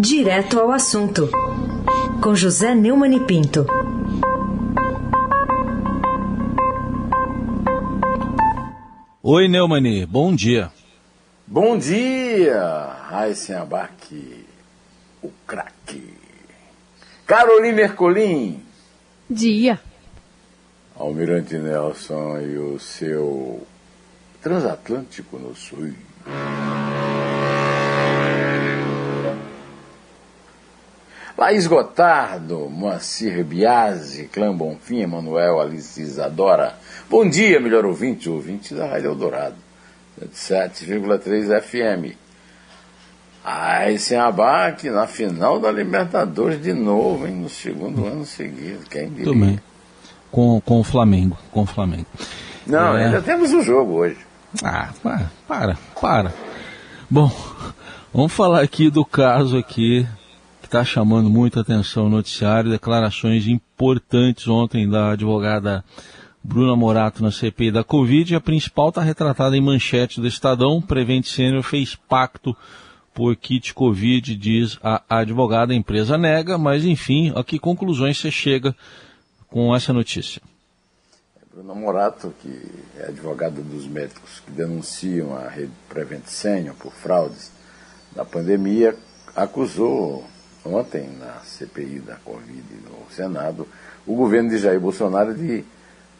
Direto ao assunto, com José Neumann e Pinto. Oi, Neumani, bom dia. Bom dia, Raíssen Abac, o craque. Caroline Mercolim. Dia. Almirante Nelson e o seu transatlântico no sul. Laís Gotardo, Moacir Biasi, Clã Bonfim, Emanuel, Alice Isadora. Bom dia, melhor ouvinte, ouvinte da Rádio Eldorado, 7,3 FM. Aí sem abaque na final da Libertadores de novo, hein, no segundo ano seguido. Quem diria? Também. Com, com o Flamengo, com o Flamengo. Não, é... ainda temos o um jogo hoje. Ah, para, para, para. Bom, vamos falar aqui do caso aqui está chamando muita atenção no noticiário, declarações importantes ontem da advogada Bruna Morato na CPI da Covid. A principal está retratada em manchete do Estadão. Prevent Sênior fez pacto por kit Covid, diz a advogada. A empresa nega, mas enfim, a que conclusões você chega com essa notícia? Bruna Morato, que é advogada dos médicos que denunciam a rede Prevent Senior por fraudes da pandemia, acusou ontem na CPI da Covid no Senado, o governo de Jair Bolsonaro de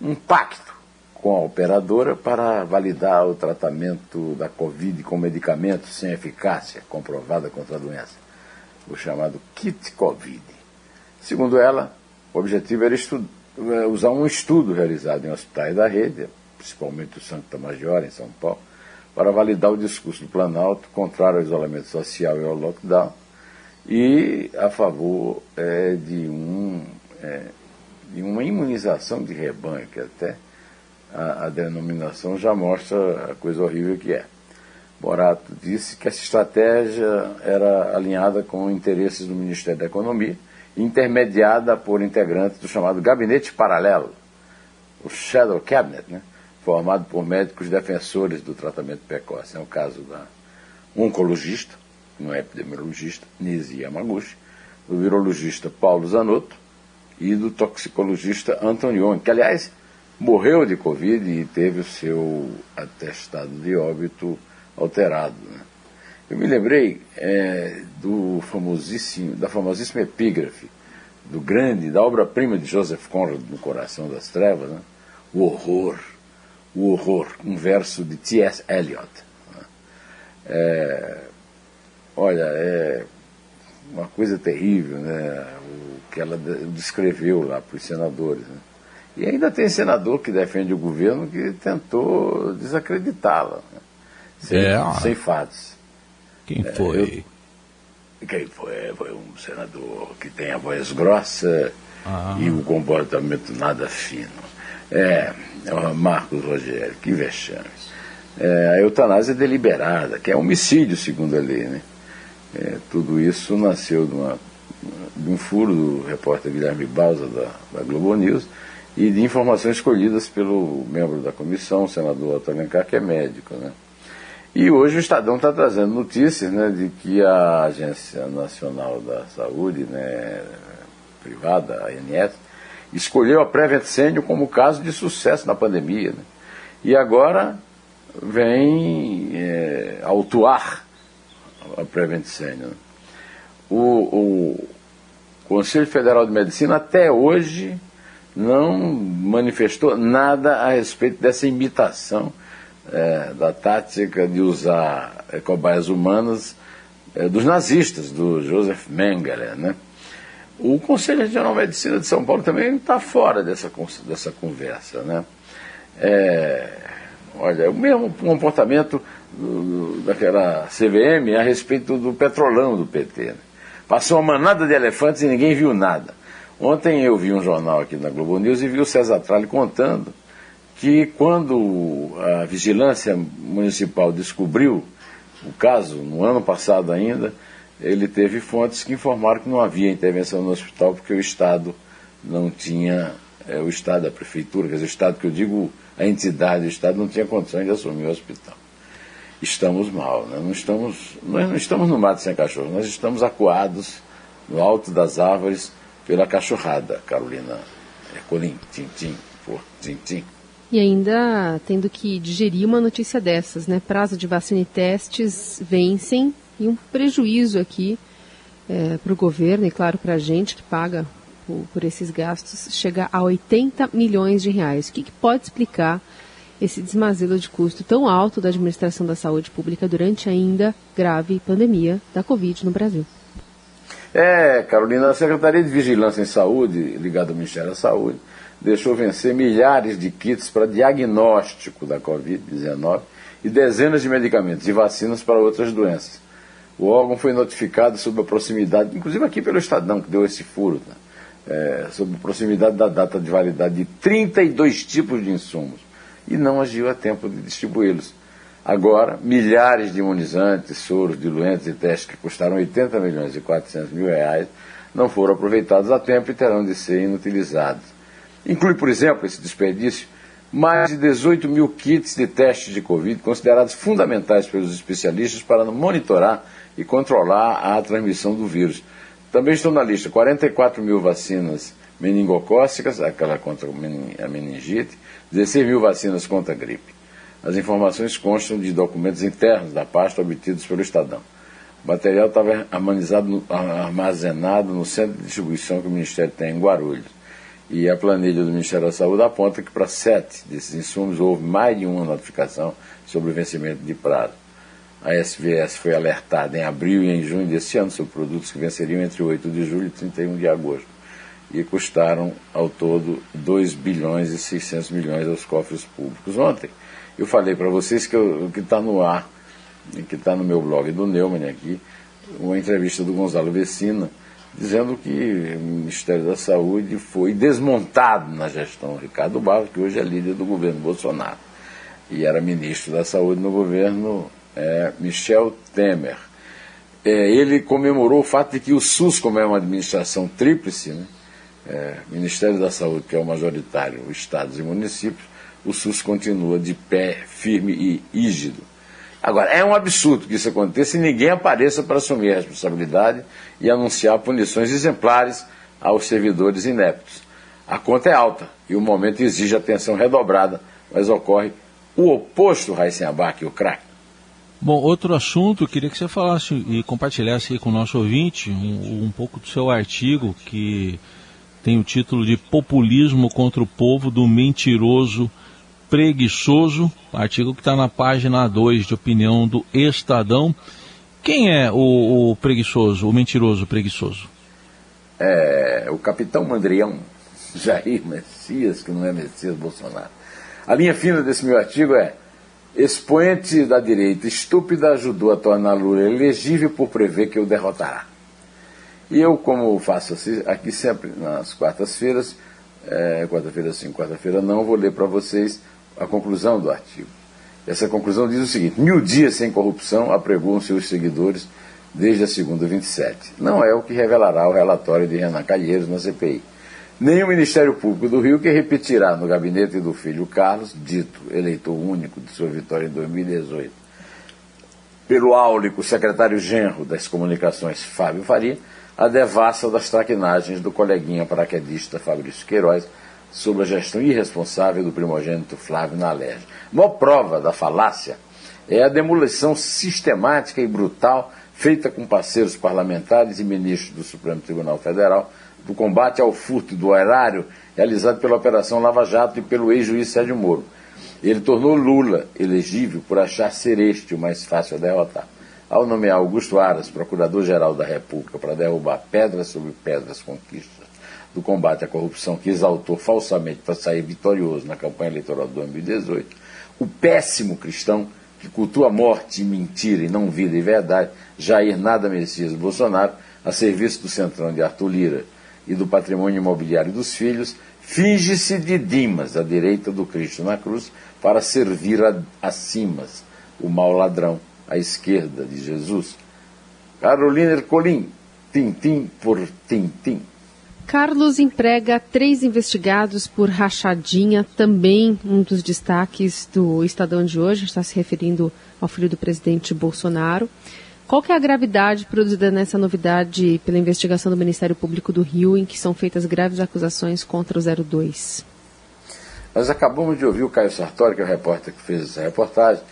um pacto com a operadora para validar o tratamento da Covid com medicamentos sem eficácia comprovada contra a doença, o chamado kit Covid. Segundo ela, o objetivo era é, usar um estudo realizado em hospitais da rede, principalmente o Santa Major, em São Paulo, para validar o discurso do Planalto contrário ao isolamento social e ao lockdown, e a favor é, de, um, é, de uma imunização de rebanho, que até a, a, denominação já mostra a coisa horrível que é. Borato disse que essa estratégia era alinhada com interesses do Ministério da Economia, intermediada por integrantes do chamado Gabinete Paralelo, o Shadow Cabinet, né, formado por médicos defensores do tratamento precoce. É o caso da oncologista, não é epidemiologista, Nisi Yamaguchi, do virologista Paulo Zanotto e do toxicologista Antonioni, que aliás morreu de Covid e teve o seu atestado de óbito alterado. Né? Eu me lembrei é, do famosíssimo, da famosíssima epígrafe, do grande, da obra-prima de Joseph Conrad no Coração das Trevas, né? o horror, o horror, um verso de T.S. Eliot. Né? É, Olha, é uma coisa terrível, né? O que ela descreveu lá para os senadores. Né? E ainda tem senador que defende o governo que tentou desacreditá-la, né? sem, é, sem fatos. Quem é, foi? Eu, quem foi? Foi um senador que tem a voz grossa ah. e o comportamento nada fino. É, é Marcos Rogério, que vexame. É, a eutanásia deliberada, que é homicídio, segundo a lei, né? É, tudo isso nasceu de, uma, de, um furo do repórter Guilherme Bausa da, da, Globo News e de informações escolhidas pelo membro da comissão, o senador Alencar, que é médico. Né? E hoje o Estadão está trazendo notícias né, de que a Agência Nacional da Saúde, né, privada, a ANS, escolheu a Prevent Senior como caso de sucesso na pandemia. Né? E agora vem é, autuar a Prevent Senior. O, o Conselho Federal de Medicina até hoje não manifestou nada a respeito dessa imitação é, da tática de usar é, cobaias humanas é, dos nazistas, do Joseph Mengele. Né? O Conselho Regional de Medicina de São Paulo também está fora dessa, dessa conversa. Né? É, olha, o mesmo comportamento do, daquela CVM a respeito do petrolão do PT. Né? Passou uma manada de elefantes e ninguém viu nada. Ontem eu vi um jornal aqui na Globo News e vi o César Tralli contando que quando a vigilância municipal descobriu o caso, no ano passado ainda, ele teve fontes que informaram que não havia intervenção no hospital porque o Estado não tinha, é, o Estado, a Prefeitura, quer dizer, o Estado que eu digo, a entidade, o Estado não tinha condições de assumir o hospital. Estamos mal. Né? Não estamos, nós não estamos no mato sem cachorro, nós estamos acuados no alto das árvores pela cachorrada, Carolina Colim, tim-tim, por tim-tim. E ainda tendo que digerir uma notícia dessas, né? Prazo de vacina e testes vencem e um prejuízo aqui é, para o governo e, claro, para a gente que paga por, por, esses gastos chega a 80 milhões de reais. O que, que pode explicar esse desmazelo de custo tão alto da administração da saúde pública durante ainda grave pandemia da Covid no Brasil? É, Carolina, a Secretaria de Vigilância em Saúde, ligada ao Ministério da Saúde, deixou vencer milhares de kits para diagnóstico da Covid-19 e dezenas de medicamentos e vacinas para outras doenças. O órgão foi notificado sobre a proximidade, inclusive aqui pelo Estadão, que deu esse furo, né? é, sobre a proximidade da data de validade de 32 tipos de insumos e não agiu a tempo de distribuí-los. Agora, milhares de imunizantes, soros, diluentes e testes que custaram 80 milhões e 400 mil reais não foram aproveitados a tempo e terão de ser inutilizados. Inclui, por exemplo, esse desperdício, mais de 18 mil kits de testes de Covid, considerados fundamentais pelos especialistas para monitorar e controlar a transmissão do vírus. Também estão na lista 44 mil vacinas meningocócicas, aquela contra a meningite, 16 mil vacinas contra a gripe. As informações constam de documentos internos da pasta obtidos pelo Estadão. O material estava armazenado no centro de distribuição que o Ministério tem em Guarulhos. E a planilha do Ministério da Saúde aponta que para sete desses insumos houve mais de uma notificação sobre o vencimento de prazo. A SVS foi alertada em abril e em junho desse ano sobre produtos que venceriam entre 8 de julho e 31 de agosto e custaram ao todo 2 bilhões e 600 milhões aos cofres públicos. Ontem eu falei para vocês que está no ar, que está no meu blog do Neumann aqui, uma entrevista do Gonzalo Vecina, dizendo que o Ministério da Saúde foi desmontado na gestão Ricardo Barros, que hoje é líder do governo Bolsonaro, e era ministro da Saúde no governo é, Michel Temer. É, ele comemorou o fato de que o SUS, como é uma administração tríplice, né, é, Ministério da Saúde, que é o majoritário, estados e municípios, o SUS continua de pé, firme e rígido. Agora, é um absurdo que isso aconteça e ninguém apareça para assumir a responsabilidade e anunciar punições exemplares aos servidores ineptos. A conta é alta e o momento exige atenção redobrada, mas ocorre o oposto, Raíssen Abac, o craque. Bom, outro assunto, queria que você falasse e compartilhasse com o nosso ouvinte um, um pouco do seu artigo que tem o título de Populismo contra o Povo do Mentiroso Preguiçoso, artigo que está na página 2 de opinião do Estadão. Quem é o, o preguiçoso, o mentiroso preguiçoso? É o capitão Mandrião, Jair Messias, que não é Messias Bolsonaro. A linha fina desse meu artigo é expoente da direita estúpida ajudou a tornar Lula elegível por prever que o derrotará. E eu, como faço aqui sempre nas quartas-feiras, é, quarta-feira sim, quarta-feira não, vou ler para vocês a conclusão do artigo. Essa conclusão diz o seguinte: mil dias sem corrupção apregoam seus seguidores desde a segunda 27. Não é o que revelará o relatório de Renan Calheiros na CPI. Nem o Ministério Público do Rio, que repetirá no gabinete do filho Carlos, dito eleitor único de sua vitória em 2018, pelo áulico secretário genro das comunicações, Fábio Faria, a devassa das traquinagens do coleguinha paraquedista Fabrício Queiroz sobre a gestão irresponsável do primogênito Flávio na Alerj. Uma prova da falácia é a demolição sistemática e brutal feita com parceiros parlamentares e ministros do Supremo Tribunal Federal do combate ao furto do erário realizado pela Operação Lava Jato e pelo ex-juiz Sérgio Moro. Ele tornou Lula elegível por achar ser este o mais fácil a derrotar ao nomear Augusto Aras, Procurador-Geral da República, para derrubar pedras sobre pedras conquistas do combate à corrupção que exaltou falsamente para sair vitorioso na campanha eleitoral de 2018, o péssimo cristão que cultua morte e mentira e não vida e verdade, Jair Nada Messias Bolsonaro, a serviço do centrão de Arthur Lira e do patrimônio imobiliário dos filhos, finge-se de Dimas, à direita do Cristo na cruz, para servir a, a Simas, o mau ladrão à esquerda de Jesus. Carolina Ercolim, tintim por tintim. Carlos emprega três investigados por rachadinha, também um dos destaques do Estadão de hoje, está se referindo ao filho do presidente Bolsonaro. Qual que é a gravidade produzida nessa novidade pela investigação do Ministério Público do Rio, em que são feitas graves acusações contra o 02? Nós acabamos de ouvir o Caio Sartori, que é o repórter que fez essa reportagem,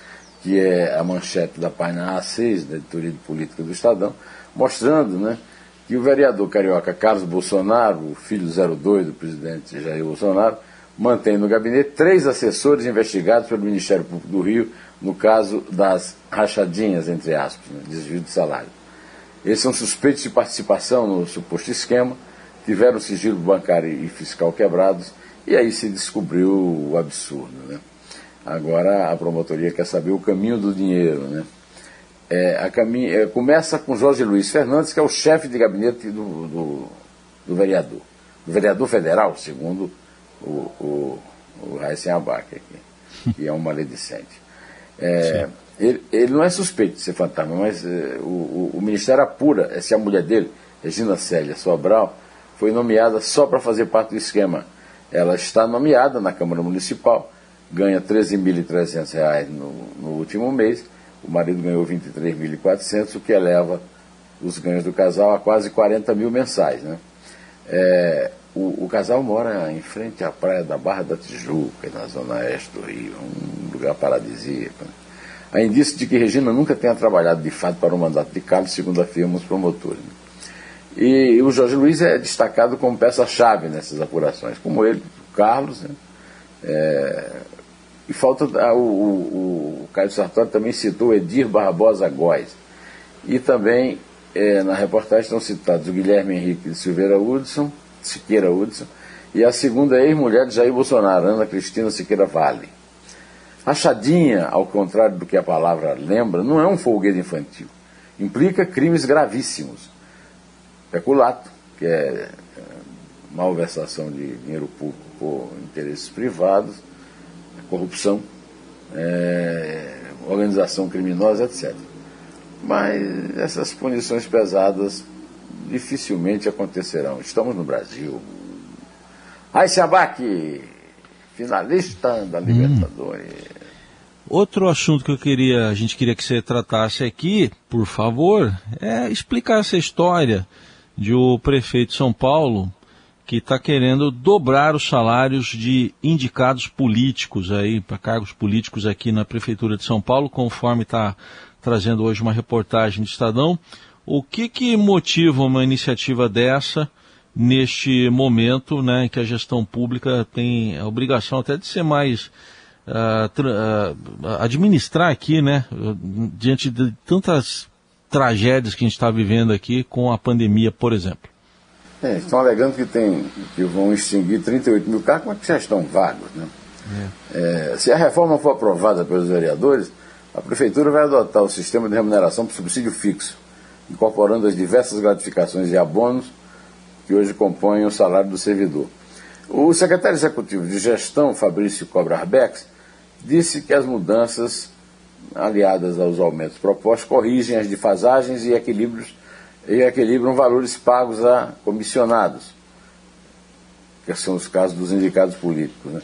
que é a manchete da página A6, da editoria de política do Estadão, mostrando né, que o vereador carioca Carlos Bolsonaro, o filho 02 do presidente Jair Bolsonaro, mantém no gabinete três assessores investigados pelo Ministério Público do Rio no caso das rachadinhas, entre aspas, né, desvio de salário. Esses são suspeitos de participação no suposto esquema, tiveram sigilo bancário e fiscal quebrados, e aí se descobriu o absurdo. Né? Agora a promotoria quer saber o caminho do dinheiro. Né? É, a caminho, é, começa com Jorge Luiz Fernandes, que é o chefe de gabinete do, do, do vereador. Do vereador federal, segundo o, o, o Raíssen Abac aqui, que é um maledicente. É, ele, ele, não é suspeito de ser fantasma, mas é, o, o, o, Ministério apura se a mulher dele, Regina Célia Sobral, foi nomeada só para fazer parte do esquema. Ela está nomeada na Câmara Municipal, ganha R$ 13.300 no, no último mês o marido ganhou 23.400, o que eleva os ganhos do casal a quase 40 mil mensais. Né? É, o, o, casal mora em frente à praia da Barra da Tijuca, na zona oeste do Rio, um lugar paradisíaco. Né? Há indício de que Regina nunca tenha trabalhado de fato para o mandato de Carlos, segundo afirmam os promotores. Né? E o Jorge Luiz é destacado como peça-chave nessas apurações, como ele, Carlos, né? é, e falta ah, o, o, o Caio Sartori também citou Edir Barbosa Góes. E também é, na reportagem estão citados o Guilherme Henrique de Silveira Hudson, Siqueira Hudson, e a segunda ex-mulher de Jair Bolsonaro, Ana Cristina Siqueira Vale. Rachadinha, ao contrário do que a palavra lembra, não é um folguedo infantil. Implica crimes gravíssimos. Peculato, que é, é malversação de dinheiro público por interesses privados, corrupção, é, organização criminosa, etc. Mas essas punições pesadas dificilmente acontecerão. Estamos no Brasil. Raíssa Abac, finalista da hum. Libertadores. Hum. Outro assunto que eu queria, a gente queria que você tratasse aqui, por favor, é explicar essa história de o prefeito de São Paulo que está querendo dobrar os salários de indicados políticos aí, para cargos políticos aqui na Prefeitura de São Paulo, conforme está trazendo hoje uma reportagem do Estadão. O que, que motiva uma iniciativa dessa neste momento né, em que a gestão pública tem a obrigação até de ser mais. Uh, uh, administrar aqui, né, diante de tantas tragédias que a gente está vivendo aqui com a pandemia, por exemplo? É, estão alegando que, tem, que vão extinguir 38 mil cargos, mas que já estão vagos. Né? É. É, se a reforma for aprovada pelos vereadores, a Prefeitura vai adotar o sistema de remuneração por subsídio fixo, incorporando as diversas gratificações e abonos que hoje compõem o salário do servidor. O secretário executivo de gestão, Fabrício Cobrarbex, disse que as mudanças, aliadas aos aumentos propostos, corrigem as defasagens e equilíbrios e equilibram valores pagos a comissionados, que são os casos dos indicados políticos. Né?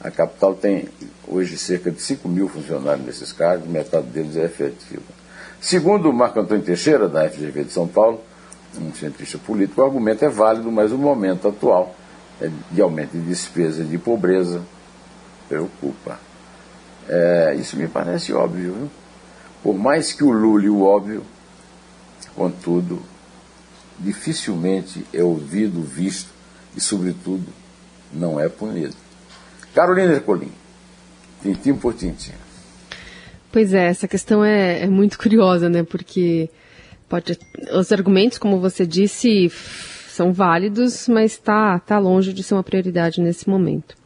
A capital tem hoje cerca de 5 mil funcionários nesses cargos, metade deles é efetiva. Segundo Marco Antônio Teixeira, da FGV de São Paulo, um cientista político, o argumento é válido, mas o momento atual é de aumento de despesa e de pobreza preocupa. É, isso me parece óbvio. Viu? Por mais que o lule o óbvio, Contudo, dificilmente é ouvido, visto e, sobretudo, não é punido. Carolina Ercolim, tintim por tintim. Pois é, essa questão é, é muito curiosa, né? Porque pode, os argumentos, como você disse, são válidos, mas está tá longe de ser uma prioridade nesse momento.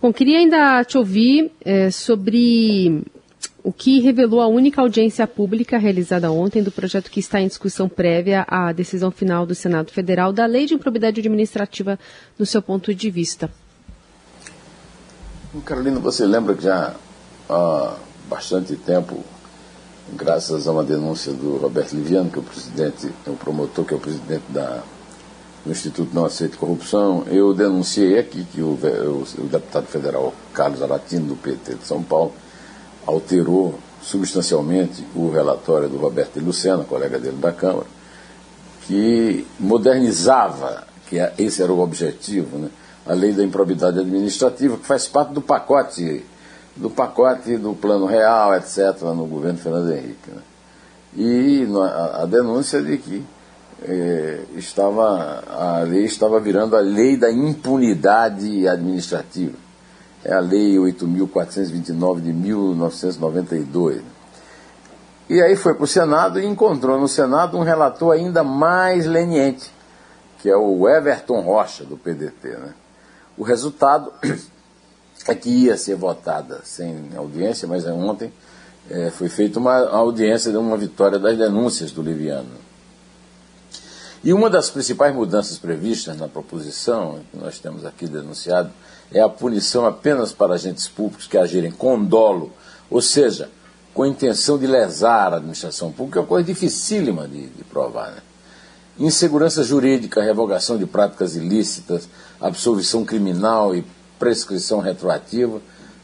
Bom, queria ainda te ouvir é, sobre o que revelou a única audiência pública realizada ontem do projeto que está em discussão prévia à decisão final do Senado Federal da Lei de Improbidade Administrativa, no seu ponto de vista. Carolina, você lembra que já há bastante tempo, graças a uma denúncia do Roberto Liviano, que é o presidente, é o promotor, que é o presidente da no Instituto Não Aceite Corrupção, eu denunciei aqui que o, o, o deputado federal Carlos Aratino, do PT de São Paulo, alterou substancialmente o relatório do Roberto Lucena, colega dele da Câmara, que modernizava, que é, esse era o objetivo, né, a lei da improbidade administrativa, que faz parte do pacote do pacote do plano real, etc., no governo Fernando Henrique. Né? E a, a denúncia de que é, estava, a lei estava virando a lei da impunidade administrativa. É a lei 8.429 de 1992. E aí foi para o Senado e encontrou no Senado um relator ainda mais leniente, que é o Everton Rocha, do PDT. Né? O resultado é que ia ser votada sem audiência, mas ontem é, foi feita uma audiência de uma vitória das denúncias do Liviano. E uma das principais mudanças previstas na proposição, que nós temos aqui denunciado, é a punição apenas para agentes públicos que agirem com dolo, ou seja, com a intenção de lesar a administração pública, é uma coisa dificílima de, de provar. Né? Insegurança jurídica, revogação de práticas ilícitas, absolvição criminal e prescrição retroativa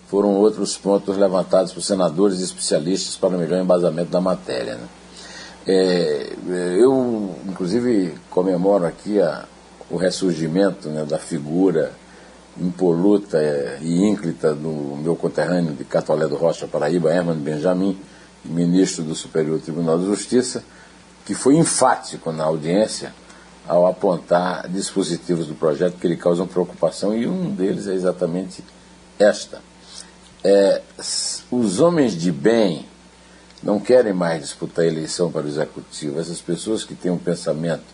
foram outros pontos levantados por senadores e especialistas para o melhor embasamento da matéria. Né? É, eu, inclusive, comemoro aqui a, o ressurgimento né, da figura impoluta e ínclita do meu conterrâneo de Catolé do Rocha, Paraíba, Herman Benjamin, ministro do Superior Tribunal de Justiça, que foi enfático na audiência ao apontar dispositivos do projeto que lhe causam preocupação, e um deles é exatamente esta. É, os homens de bem não querem mais disputar a eleição para o executivo. Essas pessoas que têm um pensamento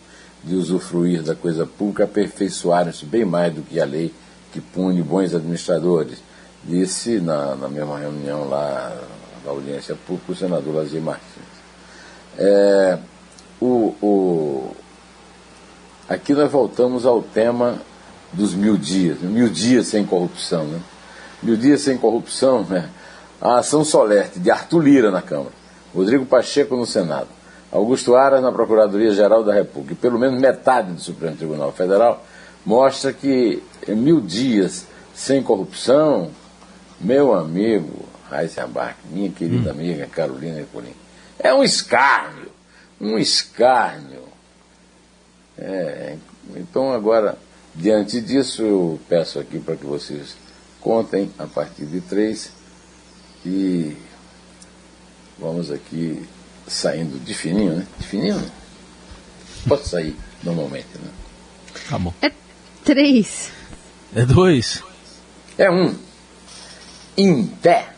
de usufruir da coisa pública aperfeiçoaram-se bem mais do que a lei que pune bons administradores. Disse na, na mesma reunião lá da audiência pública o senador Lazier Martins. É, o, o, aqui nós voltamos ao tema dos mil dias, mil dias sem corrupção. Né? Mil dias sem corrupção, né? a ação solerte de Arthur Lira na Câmara, Rodrigo Pacheco no Senado, Augusto Aras na Procuradoria-Geral da República, e pelo menos metade do Supremo Tribunal Federal, mostra que mil dias sem corrupção, meu amigo Heisenbach, minha querida hum. amiga Carolina Ecolim, é um escárnio, um escárnio. É, então agora, diante disso, eu peço aqui para que vocês contem a partir de três e vamos aqui saindo de fininho, né? De fininho, né? Pode sair normalmente, né? Tá bom. É três. É dois. É um. Em pé.